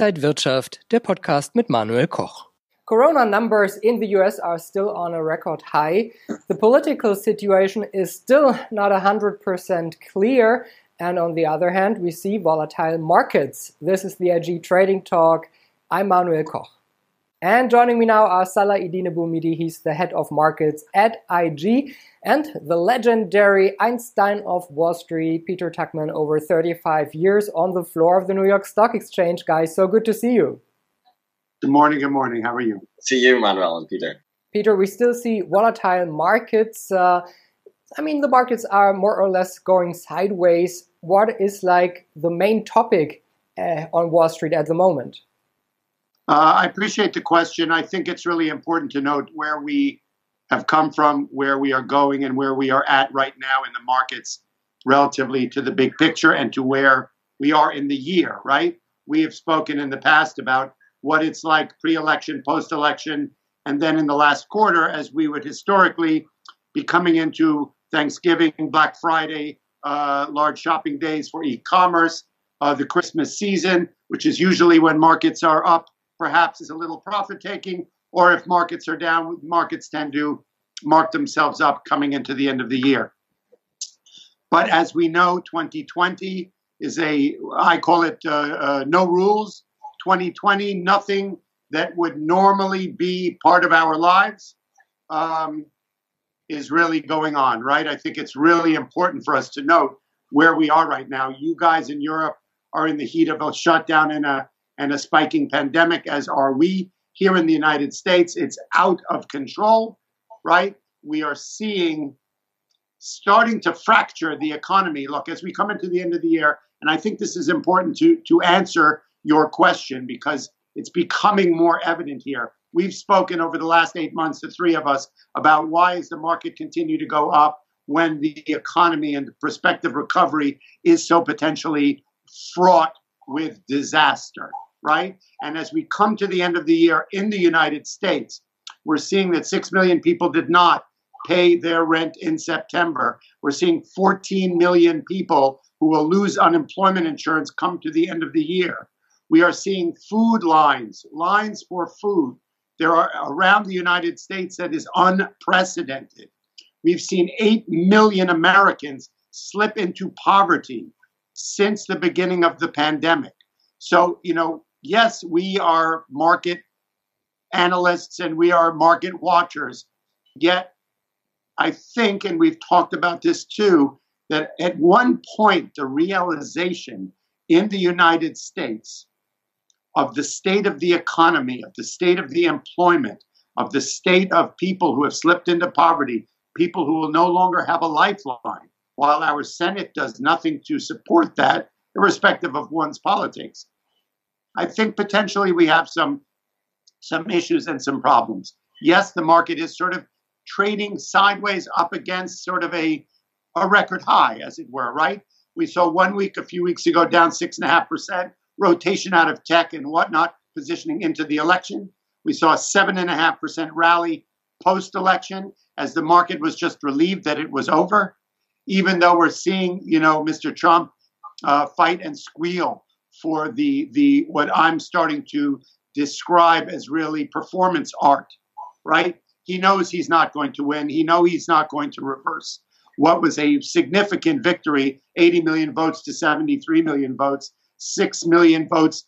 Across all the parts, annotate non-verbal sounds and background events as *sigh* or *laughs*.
Inside Wirtschaft, der Podcast mit Manuel Koch. Corona numbers in the US are still on a record high. The political situation is still not 100% clear. And on the other hand, we see volatile markets. This is the IG Trading Talk. I'm Manuel Koch. And joining me now are Salah Eddine Bouhmidi. He's the head of markets at IG. And the legendary Einstein of Wall Street, Peter Tuchman, over 35 years on the floor of the New York Stock Exchange. Guys, so good to see you. Good morning. Good morning. How are you? See you, Manuel and Peter. Peter, we still see volatile markets. Uh, I mean, the markets are more or less going sideways. What is like the main topic uh, on Wall Street at the moment? Uh, I appreciate the question. I think it's really important to note where we have come from, where we are going, and where we are at right now in the markets relatively to the big picture and to where we are in the year, right? We have spoken in the past about what it's like pre election, post election, and then in the last quarter, as we would historically be coming into Thanksgiving, Black Friday, uh, large shopping days for e commerce, uh, the Christmas season, which is usually when markets are up, perhaps is a little profit taking, or if markets are down, markets tend to mark themselves up coming into the end of the year. But as we know, 2020 is a, I call it uh, uh, no rules, 2020, nothing that would normally be part of our lives um, is really going on, right? I think it's really important for us to note where we are right now. You guys in Europe are in the heat of a shutdown and a and a spiking pandemic, as are we here in the United States. It's out of control, right? We are seeing starting to fracture the economy. Look, as we come into the end of the year, and I think this is important to to answer your question because it's becoming more evident here. We've spoken over the last eight months, the three of us, about why is the market continue to go up when the economy and the prospective recovery is so potentially fraught with disaster, right? And as we come to the end of the year in the United States, we're seeing that 6 million people did not pay their rent in September. We're seeing 14 million people who will lose unemployment insurance come to the end of the year. We are seeing food lines, lines for food. There are around the United States that is unprecedented. We've seen 8 million Americans slip into poverty since the beginning of the pandemic. So, you know, yes, we are market analysts and we are market watchers. Yet, I think, and we've talked about this too, that at one point, the realization in the United States of the state of the economy, of the state of the employment, of the state of people who have slipped into poverty, people who will no longer have a lifeline, while our Senate does nothing to support that, irrespective of one's politics. I think potentially we have some some issues and some problems. Yes, the market is sort of trading sideways up against sort of a a record high, as it were, right? We saw one week a few weeks ago down six and a half percent rotation out of tech and whatnot, positioning into the election. We saw a 7.5% rally post election as the market was just relieved that it was over, even though we're seeing, you know, Mr. Trump uh, fight and squeal for the, the what I'm starting to describe as really performance art, right? He knows he's not going to win. He knows he's not going to reverse what was a significant victory 80 million votes to 73 million votes six million votes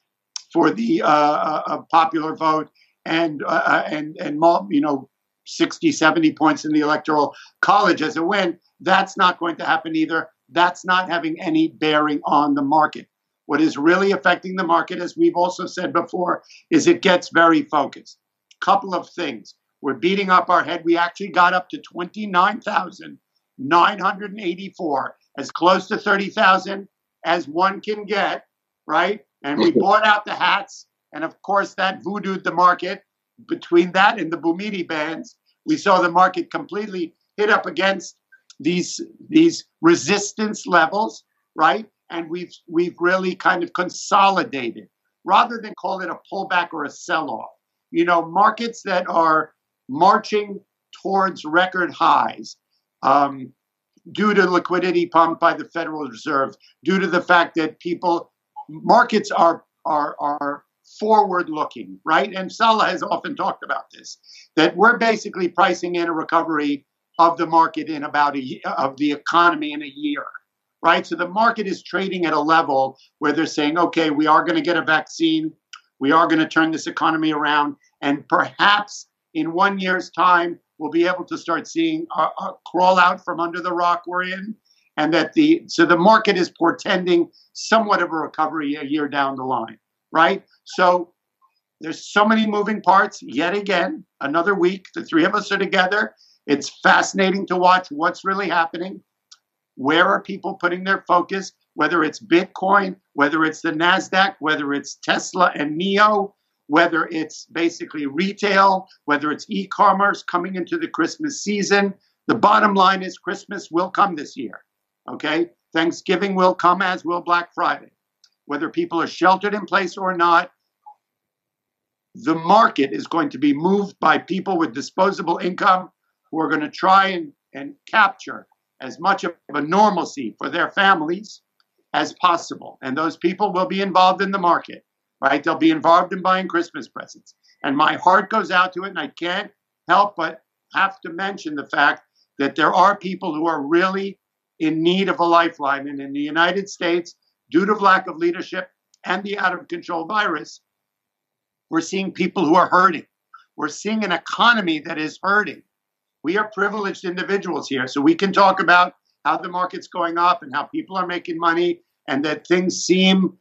for the uh, uh, popular vote and uh, uh and and you know 60 70 points in the electoral college as a win that's not going to happen either that's not having any bearing on the market what is really affecting the market as we've also said before is it gets very focused couple of things we're beating up our head we actually got up to 29,984 as close to 30,000 as one can get right? And we bought out the hats, and of course that voodooed the market. Between that and the Bouhmidi bands, we saw the market completely hit up against these these resistance levels, right? And we've we've really kind of consolidated rather than call it a pullback or a sell-off. You know, markets that are marching towards record highs. Um, due to liquidity pumped by the Federal Reserve, due to the fact that people markets are are are forward looking, right? And Salah has often talked about this that we're basically pricing in a recovery of the market in about a of the economy in a year, right? So the market is trading at a level where they're saying, okay, we are going to get a vaccine, we are going to turn this economy around, and perhaps in one year's time we'll be able to start seeing a, a crawl out from under the rock we're in, and that the so the market is portending somewhat of a recovery a year down the line, right? So there's so many moving parts. Yet again, another week, the three of us are together. It's fascinating to watch what's really happening. Where are people putting their focus? Whether it's Bitcoin, whether it's the NASDAQ, whether it's Tesla and NIO, whether it's basically retail, whether it's e commerce coming into the Christmas season. The bottom line is Christmas will come this year. Okay? Thanksgiving will come, as will Black Friday. Whether people are sheltered in place or not, the market is going to be moved by people with disposable income who are going to try and, and capture as much of a normalcy for their families as possible. And those people will be involved in the market, right? They'll be involved in buying Christmas presents. And my heart goes out to it, and I can't help but have to mention the fact that there are people who are really in need of a lifeline. And in the United States, due to lack of leadership and the out of control virus, we're seeing people who are hurting. We're seeing an economy that is hurting. We are privileged individuals here, so we can talk about how the market's going up and how people are making money and that things seem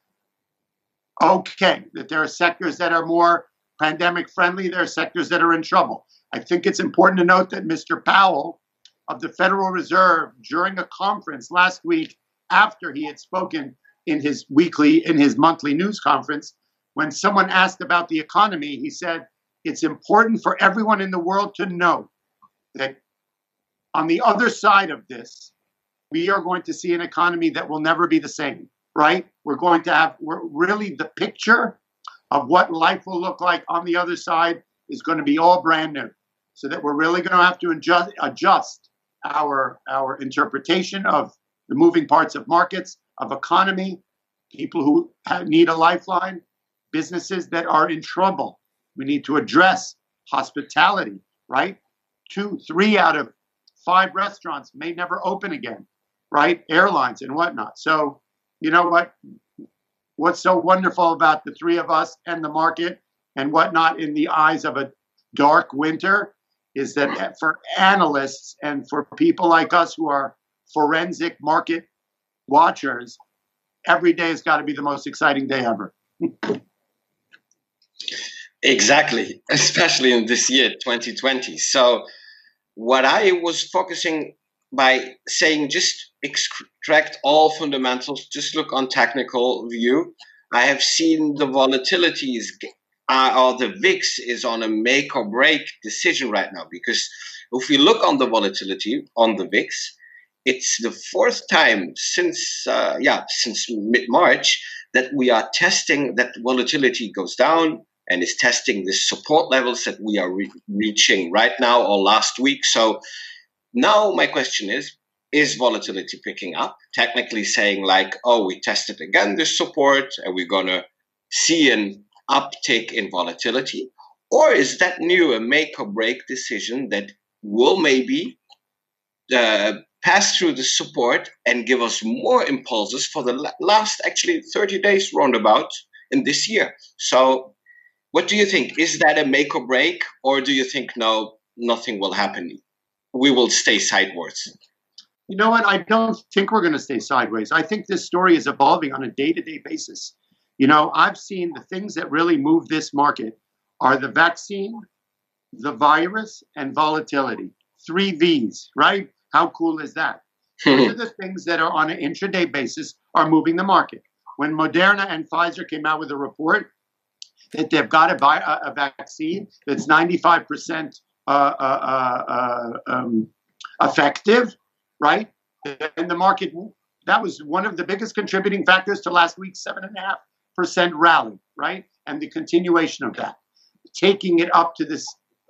okay, that there are sectors that are more pandemic friendly, there are sectors that are in trouble. I think it's important to note that Mr. Powell of the Federal Reserve during a conference last week after he had spoken in his weekly in his monthly news conference when someone asked about the economy, he said, It's important for everyone in the world to know that on the other side of this, we are going to see an economy that will never be the same, right? We're going to have really the picture of what life will look like on the other side is going to be all brand new. So that we're really going to have to adjust, adjust our, our interpretation of the moving parts of markets, of economy, people who have, need a lifeline, businesses that are in trouble. We need to address hospitality, right? Two, three out of five restaurants may never open again, right? Airlines and whatnot. So, you know what? What's so wonderful about the three of us and the market and whatnot in the eyes of a dark winter is that for analysts and for people like us who are forensic market watchers, every day has got to be the most exciting day ever. Exactly, *laughs* especially in this year, 2020. So, what I was focusing by saying just extract all fundamentals, just look on technical view. I have seen the volatilities, uh, or the VIX is on a make or break decision right now because if we look on the volatility on the VIX, it's the fourth time since uh, yeah since mid March that we are testing that volatility goes down and is testing the support levels that we are re- reaching right now or last week. So now my question is is volatility picking up? Technically saying like, oh, we tested again this support and we're going to see an uptick in volatility? Or is that new a make or break decision that will maybe uh, pass through the support and give us more impulses for the last actually 30 days roundabout in this year? So what do you think? Is that a make or break, or do you think no, nothing will happen? We will stay sideways. You know what? I don't think we're going to stay sideways. I think this story is evolving on a day to day basis. You know, I've seen the things that really move this market are the vaccine, the virus, and volatility. Three V's, right? How cool is that? *laughs* Those are the things that are on an intraday basis are moving the market. When Moderna and Pfizer came out with a report that they've got a, a vaccine that's 95% uh, uh, uh, um, effective, right? And the market, that was one of the biggest contributing factors to last week's 7.5% rally, right? And the continuation of that, taking it up to this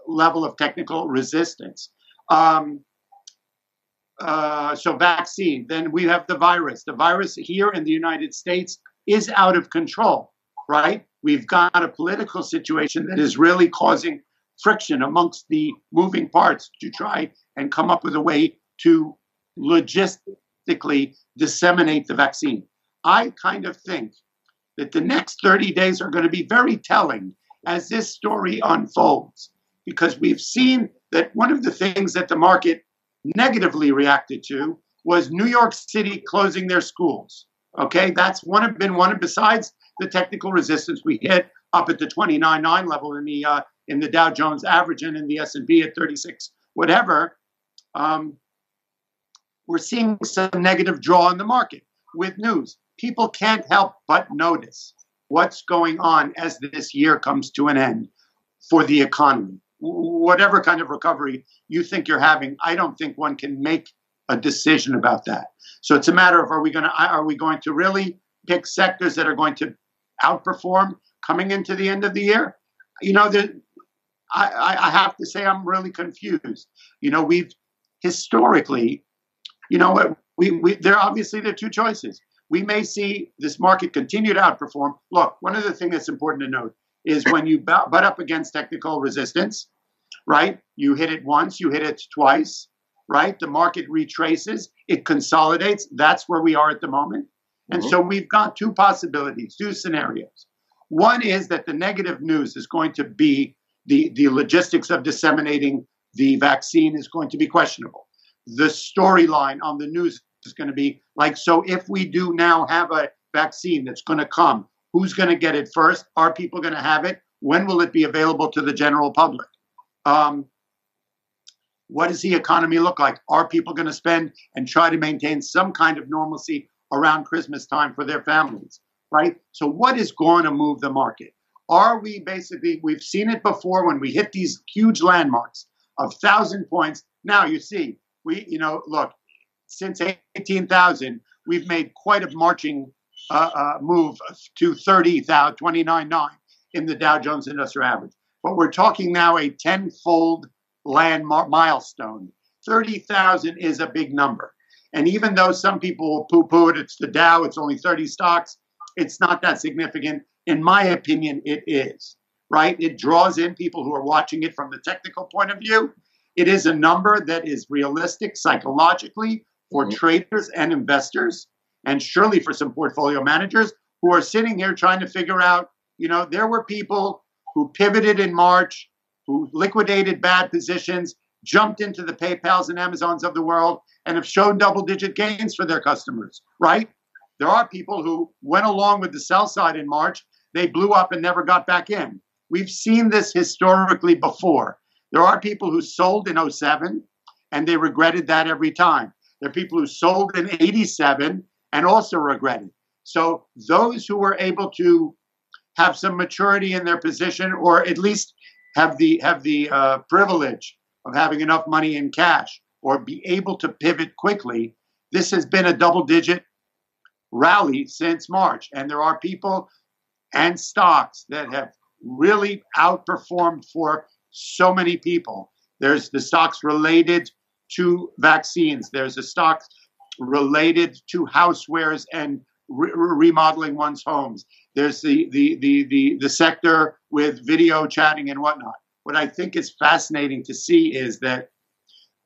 level of technical resistance. Um, uh, so vaccine. Then we have the virus. The virus here in the United States is out of control right? We've got a political situation that is really causing friction amongst the moving parts to try and come up with a way to logistically disseminate the vaccine. I kind of think that the next 30 days are going to be very telling as this story unfolds because we've seen that one of the things that the market negatively reacted to was New York City closing their schools. Okay, that's one of been one of besides the technical resistance we hit up at the 29.9 level in the uh, in the Dow Jones average and in the S&P at 36 whatever. Um, we're seeing some negative draw in the market with news. People can't help but notice what's going on as this year comes to an end for the economy. Whatever kind of recovery you think you're having, I don't think one can make a decision about that. So it's a matter of are we going to are we going to really pick sectors that are going to outperform coming into the end of the year? You know, the, I, I have to say I'm really confused. You know, we've historically, you know, we, we there obviously there are two choices we may see this market continue to outperform. Look, one of the things that's important to note is when you butt up against technical resistance, right? You hit it once, you hit it twice, right? The market retraces, it consolidates. That's where we are at the moment. And mm-hmm. so we've got two possibilities, two scenarios. One is that the negative news is going to be the, the logistics of disseminating the vaccine is going to be questionable. The storyline on the news is going to be like, so if we do now have a vaccine that's going to come, who's going to get it first? Are people going to have it? When will it be available to the general public? Um, what does the economy look like? Are people going to spend and try to maintain some kind of normalcy around Christmas time for their families? Right? So, what is going to move the market? Are we basically, we've seen it before when we hit these huge landmarks of thousand points. Now, you see, we, you know, look, since 18,000, we've made quite a marching uh, uh, move to 30,000, 29.9 in the Dow Jones Industrial Average. But we're talking now a tenfold land milestone. 30,000 is a big number. And even though some people will poo poo it, it's the Dow, it's only 30 stocks, it's not that significant. In my opinion, it is, right? It draws in people who are watching it from the technical point of view. It is a number that is realistic psychologically for mm-hmm. traders and investors, and surely for some portfolio managers who are sitting here trying to figure out, you know, there were people who pivoted in March, who liquidated bad positions, jumped into the PayPals and Amazons of the world, and have shown double digit gains for their customers, right? There are people who went along with the sell side in March, they blew up and never got back in. We've seen this historically before. There are people who sold in 07 and they regretted that every time. There are people who sold in 87 and also regretted. So those who were able to have some maturity in their position, or at least have the have the uh, privilege of having enough money in cash, or be able to pivot quickly, this has been a double-digit rally since March, and there are people and stocks that have really outperformed for so many people. There's the stocks related to vaccines. There's a stock related to housewares and re- remodeling one's homes. There's the, the, the, the, the sector with video chatting and whatnot. What I think is fascinating to see is that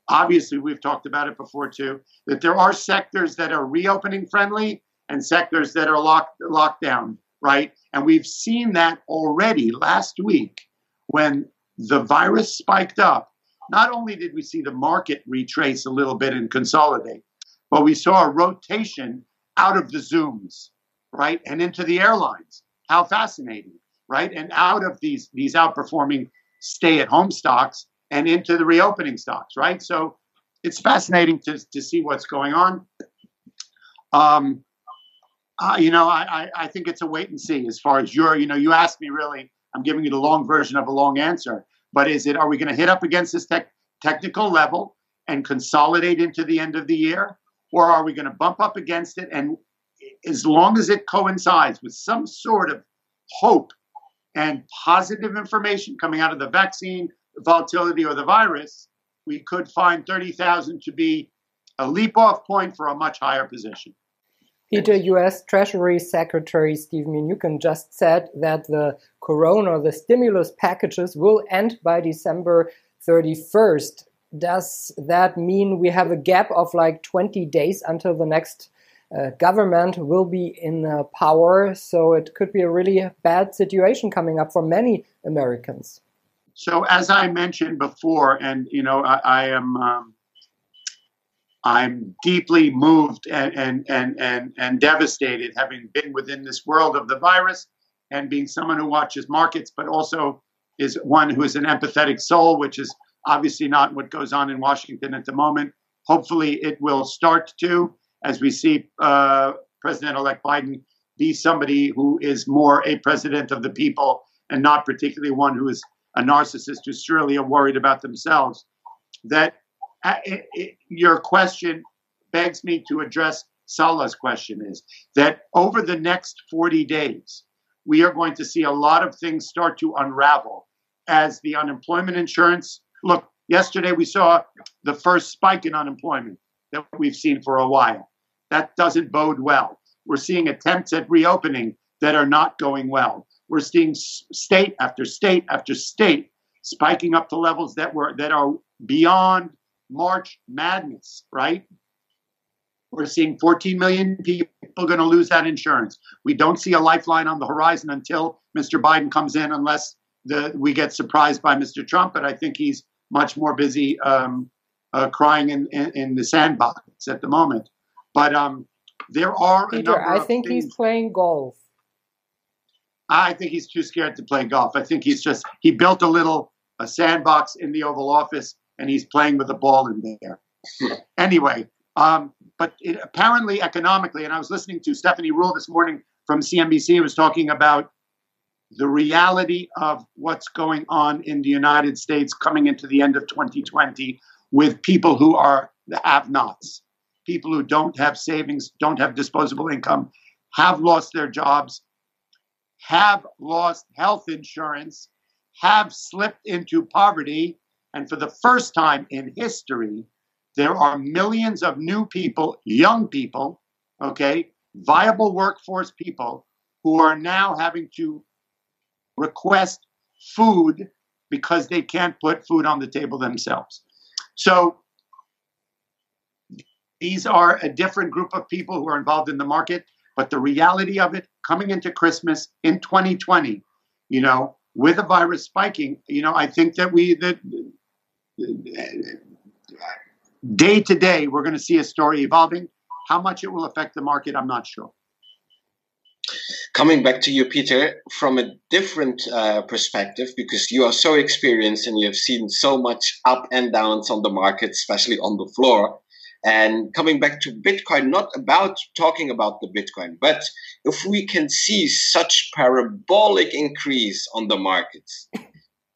obviously we've talked about it before too, that there are sectors that are reopening friendly and sectors that are locked locked down, right? And we've seen that already last week when the virus spiked up not only did we see the market retrace a little bit and consolidate, but we saw a rotation out of the Zooms, right, and into the airlines. How fascinating, right? And out of these these outperforming stay-at-home stocks and into the reopening stocks, right? So it's fascinating to, to see what's going on. Um, uh, you know, I, I, I think it's a wait and see as far as your, you know, you asked me really, I'm giving you the long version of a long answer. But is it, are we going to hit up against this tech, technical level and consolidate into the end of the year? Or are we going to bump up against it? And as long as it coincides with some sort of hope and positive information coming out of the vaccine, volatility, or the virus, we could find 30,000 to be a leap off point for a much higher position. Peter, U.S. Treasury Secretary Steve Mnuchin just said that the corona, the stimulus packages will end by December 31st. Does that mean we have a gap of like 20 days until the next uh, government will be in uh, power? So it could be a really bad situation coming up for many Americans. So, as I mentioned before, and you know, I, I am. Um, I'm deeply moved and, and, and, and, and devastated having been within this world of the virus and being someone who watches markets, but also is one who is an empathetic soul, which is obviously not what goes on in Washington at the moment. Hopefully, it will start to, as we see uh, President elect Biden be somebody who is more a president of the people and not particularly one who is a narcissist who's surely worried about themselves. That it, it, your question begs me to address Salah's question is that over the next 40 days, we are going to see a lot of things start to unravel as the unemployment insurance. Look, yesterday we saw the first spike in unemployment that we've seen for a while. That doesn't bode well. We're seeing attempts at reopening that are not going well. We're seeing state after state after state spiking up to levels that were that are beyond March madness, right? We're seeing 14 million people going to lose that insurance. We don't see a lifeline on the horizon until Mr. Biden comes in, unless the, we get surprised by Mr. Trump. But I think he's much more busy um, uh, crying in, in, in, the sandbox at the moment. But um, there are Peter, I think things. he's playing golf. I think he's too scared to play golf. I think he's just he built a little a sandbox in the Oval Office and he's playing with a ball in there. *laughs* anyway, um, but it, apparently economically, and I was listening to Stephanie Ruhle this morning from CNBC, was talking about the reality of what's going on in the United States coming into the end of 2020 with people who are the have-nots, people who don't have savings, don't have disposable income, have lost their jobs, have lost health insurance, have slipped into poverty, and for the first time in history, there are millions of new people, young people, okay, viable workforce people who are now having to request food because they can't put food on the table themselves. So these are a different group of people who are involved in the market, but the reality of it coming into Christmas in 2020, you know, with a virus spiking, you know, I think that we that day to day, we're going to see a story evolving. How much it will affect the market, I'm not sure. Coming back to you, Peter, from a different uh, perspective, because you are so experienced and you have seen so much up and downs on the market, especially on the floor. And coming back to Bitcoin, not about talking about the Bitcoin, but if we can see such parabolic increase on the markets,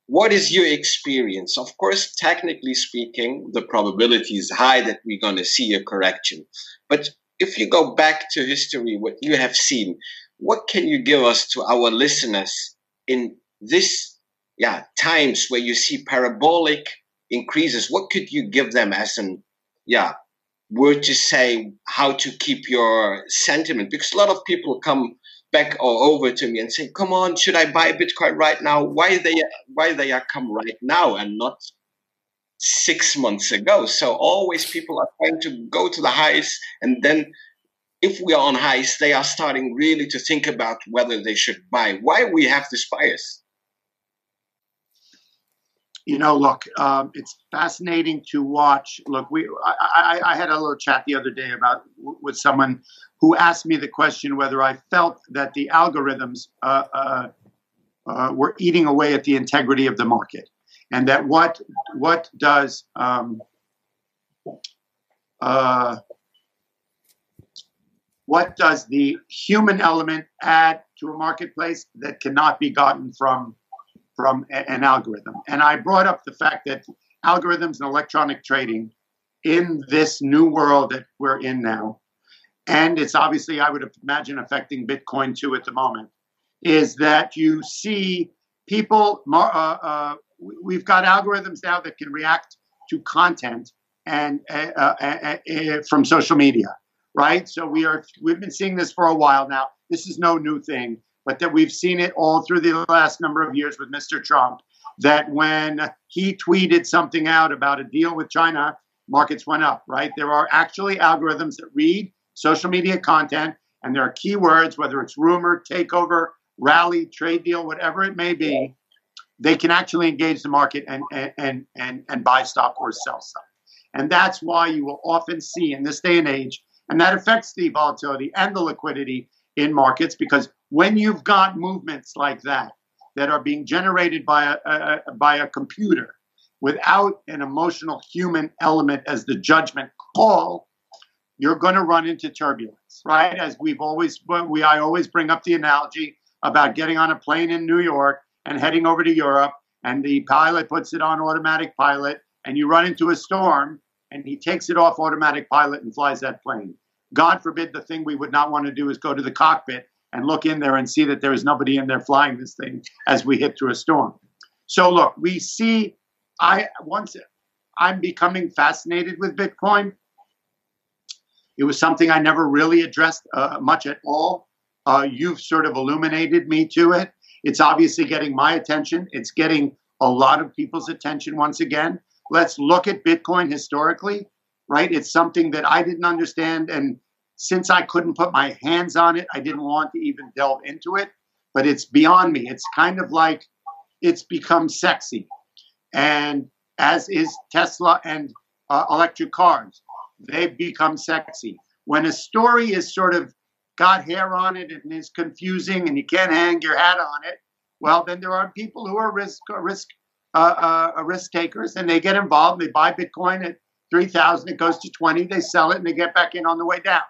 what is your experience? Of course, technically speaking, the probability is high that we're going to see a correction. But if you go back to history, what you have seen, what can you give us to our listeners in this yeah times where you see parabolic increases? What could you give them as an yeah word to say how to keep your sentiment? Because a lot of people come back or over to me and say, "Come on, should I buy Bitcoin right now? Why they why they are come right now and not six months ago?" So always people are trying to go to the highs, and then if we are on highs, they are starting really to think about whether they should buy. Why we have this bias? You know, look, um, it's fascinating to watch. Look, we I, I, I, had a little chat the other day about with someone who asked me the question whether I felt that the algorithms uh, uh, uh, were eating away at the integrity of the market, and that what what does um, uh, what does the human element add to a marketplace that cannot be gotten from from a, an algorithm? And I brought up the fact that algorithms and electronic trading in this new world that we're in now and it's obviously, I would imagine, affecting Bitcoin too at the moment, is that you see people, uh, uh, we've got algorithms now that can react to content and uh, uh, uh, uh from social media. right? So we are we've been seeing this for a while now. This is no new thing, but that we've seen it all through the last number of years with Mr. Trump. That when he tweeted something out about a deal with China, markets went up, right? There are actually algorithms that read social media content, and there are keywords, whether it's rumor, takeover, rally, trade deal, whatever it may be, they can actually engage the market and and and and buy stock or sell stock. And that's why you will often see in this day and age, and that affects the volatility and the liquidity in markets because when you've got movements like that that are being generated by a, a, by a computer without an emotional human element as the judgment call, you're going to run into turbulence, right? As we've always we I always bring up the analogy about getting on a plane in New York and heading over to Europe, and the pilot puts it on automatic pilot, and you run into a storm, and he takes it off automatic pilot and flies that plane. God forbid the thing we would not want to do is go to the cockpit and look in there and see that there is nobody in there flying this thing as we hit through a storm. So look, we see I once I'm becoming fascinated with Bitcoin. It was something I never really addressed uh, much at all. Uh, you've sort of illuminated me to it. It's obviously getting my attention. It's getting a lot of people's attention once again. Let's look at Bitcoin historically, right? It's something that I didn't understand. And since I couldn't put my hands on it, I didn't want to even delve into it. But it's beyond me. It's kind of like it's become sexy. And as is Tesla and uh, electric cars, they've become sexy. When a story is sort of got hair on it and is confusing and you can't hang your hat on it, well, then there are people who are risk risk uh, uh, risk takers and they get involved. They buy Bitcoin at three thousand, it goes to twenty. They sell it and they get back in on the way down.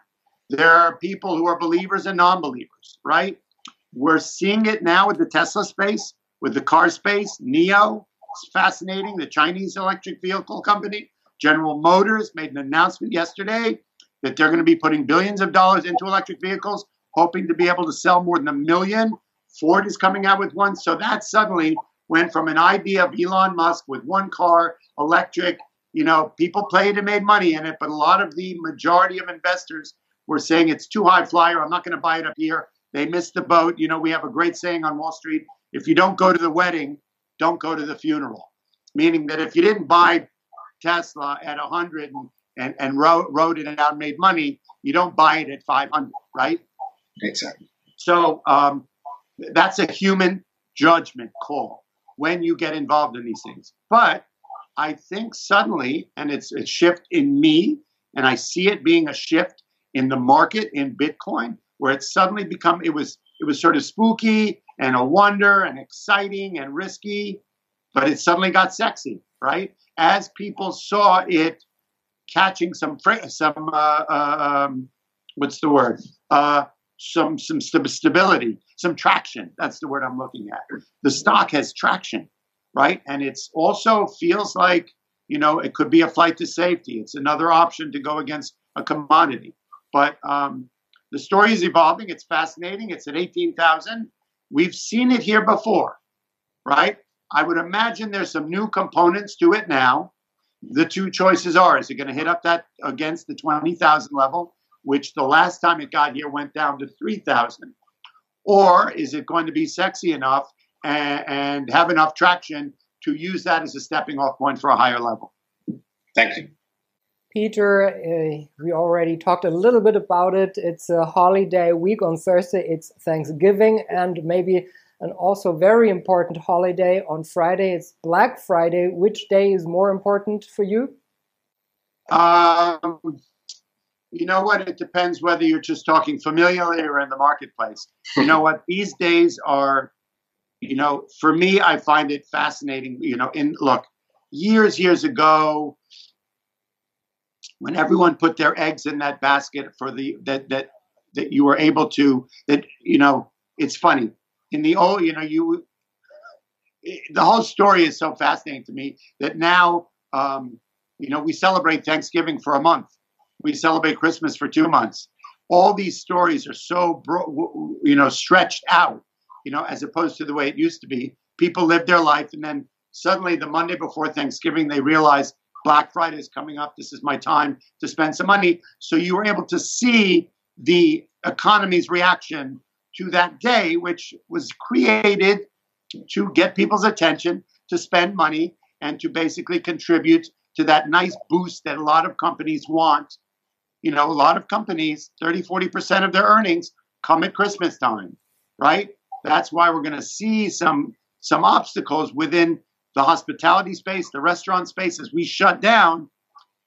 There are people who are believers and non-believers, right? We're seeing it now with the Tesla space, with the car space. NIO. it's fascinating. The Chinese electric vehicle company, General Motors, made an announcement yesterday that they're going to be putting billions of dollars into electric vehicles, hoping to be able to sell more than a million. Ford is coming out with one. So that suddenly went from an idea of Elon Musk with one car, electric, you know, people played and made money in it, but a lot of the majority of investors were saying it's too high flyer. I'm not going to buy it up here. They missed the boat. You know, we have a great saying on Wall Street if you don't go to the wedding, don't go to the funeral. Meaning that if you didn't buy Tesla at 100 and and, and wrote, wrote it out and made money, you don't buy it at 500, right? Exactly. So um, that's a human judgment call when you get involved in these things. But I think suddenly, and it's a shift in me, and I see it being a shift in the market in Bitcoin, where it suddenly become it was it was sort of spooky and a wonder and exciting and risky, but it suddenly got sexy, right? As people saw it catching some some uh, uh, um, what's the word? Uh, some some st- stability, some traction. That's the word I'm looking at. The stock has traction, right? And it's also feels like you know it could be a flight to safety. It's another option to go against a commodity. But um, the story is evolving. It's fascinating. It's at eighteen thousand. We've seen it here before, right? I would imagine there's some new components to it now the two choices are is it going to hit up that against the 20,000 level, which the last time it got here went down to 3,000? Or is it going to be sexy enough and, and, have enough traction to use that as a stepping off point for a higher level? Thank you. Peter, uh, we already talked a little bit about it. It's a holiday week on Thursday, it's Thanksgiving, and maybe an also very important holiday on Friday. It's Black Friday. Which day is more important for you? Um, you know what? It depends whether you're just talking familiarly or in the marketplace. you know what? These days are, you know, for me, I find it fascinating. You know, in look, years, years ago, when everyone put their eggs in that basket for the that that that you were able to that you know, it's funny in the old, you know, you the whole story is so fascinating to me that now, um, you know, we celebrate Thanksgiving for a month, we celebrate Christmas for two months. All these stories are so, bro you know, stretched out, you know, as opposed to the way it used to be. People live their life, and then suddenly the Monday before Thanksgiving, they realize Black Friday is coming up. This is my time to spend some money. So you were able to see the economy's reaction to that day, which was created to get people's attention, to spend money, and to basically contribute to that nice boost that a lot of companies want. You know, a lot of companies, 30, 40% of their earnings come at Christmas time, right? That's why we're going to see some some obstacles within the hospitality space, the restaurant space as we shut down.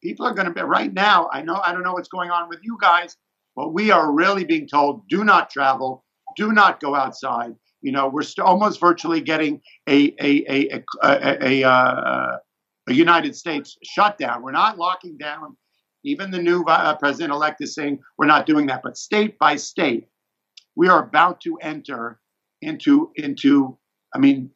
People are going to be right now. I know I don't know what's going on with you guys, but we are really being told do not travel, do not go outside. You know, we're st- almost virtually getting a a a a, a, a, uh, a United States shutdown. We're not locking down. Even the new uh, president elect is saying we're not doing that. But state by state, we are about to enter into into. I mean,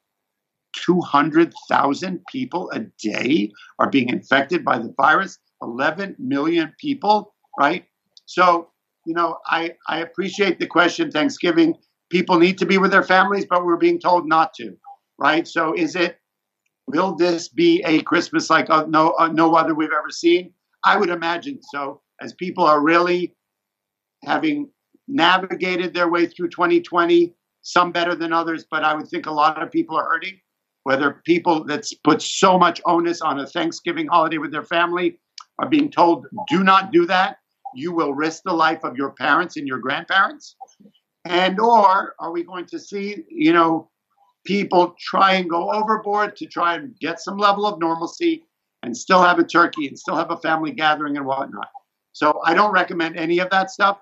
two hundred thousand people a day are being infected by the virus. Eleven million people, right? So you know, I I appreciate the question. Thanksgiving people need to be with their families, but we're being told not to, right? So is it, will this be a Christmas like uh, no, uh, no other we've ever seen? I would imagine so, as people are really having navigated their way through 2020, some better than others, but I would think a lot of people are hurting. Whether people that put so much onus on a Thanksgiving holiday with their family are being told, do not do that. You will risk the life of your parents and your grandparents and or are we going to see you know people try and go overboard to try and get some level of normalcy and still have a turkey and still have a family gathering and whatnot so i don't recommend any of that stuff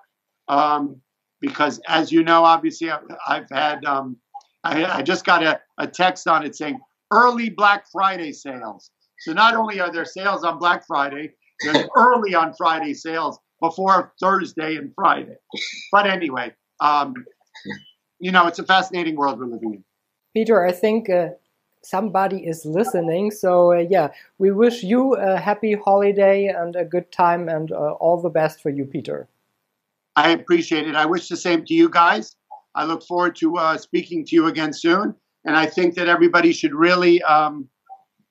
um, because as you know obviously i've, I've had um, I, I, just got a, a text on it saying early black friday sales so not only are there sales on black friday there's *laughs* early on friday sales before thursday and friday but anyway um, you know, it's a fascinating world we're living in. Peter, I think uh, somebody is listening. So, uh, yeah, we wish you a happy holiday and a good time and uh, all the best for you, Peter. I appreciate it. I wish the same to you guys. I look forward to uh, speaking to you again soon. And I think that everybody should really um,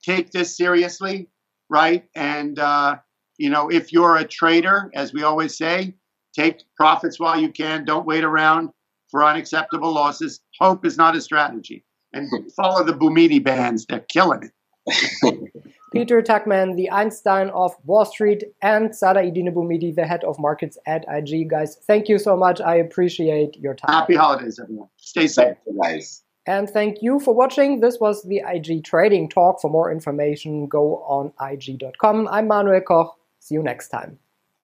take this seriously, right? And, uh, you know, if you're a trader, as we always say, Take profits while you can. Don't wait around for unacceptable losses. Hope is not a strategy. And follow the Bouhmidi bands. They're killing it. *laughs* Peter Tuchman, the Einstein of Wall Street, and Saadetdine Bouhmidi, the head of markets at IG. Guys, thank you so much. I appreciate your time. Happy holidays, everyone. Stay safe. Nice. And thank you for watching. This was the IG Trading Talk. For more information, go on IG.com. I'm Manuel Koch. See you next time.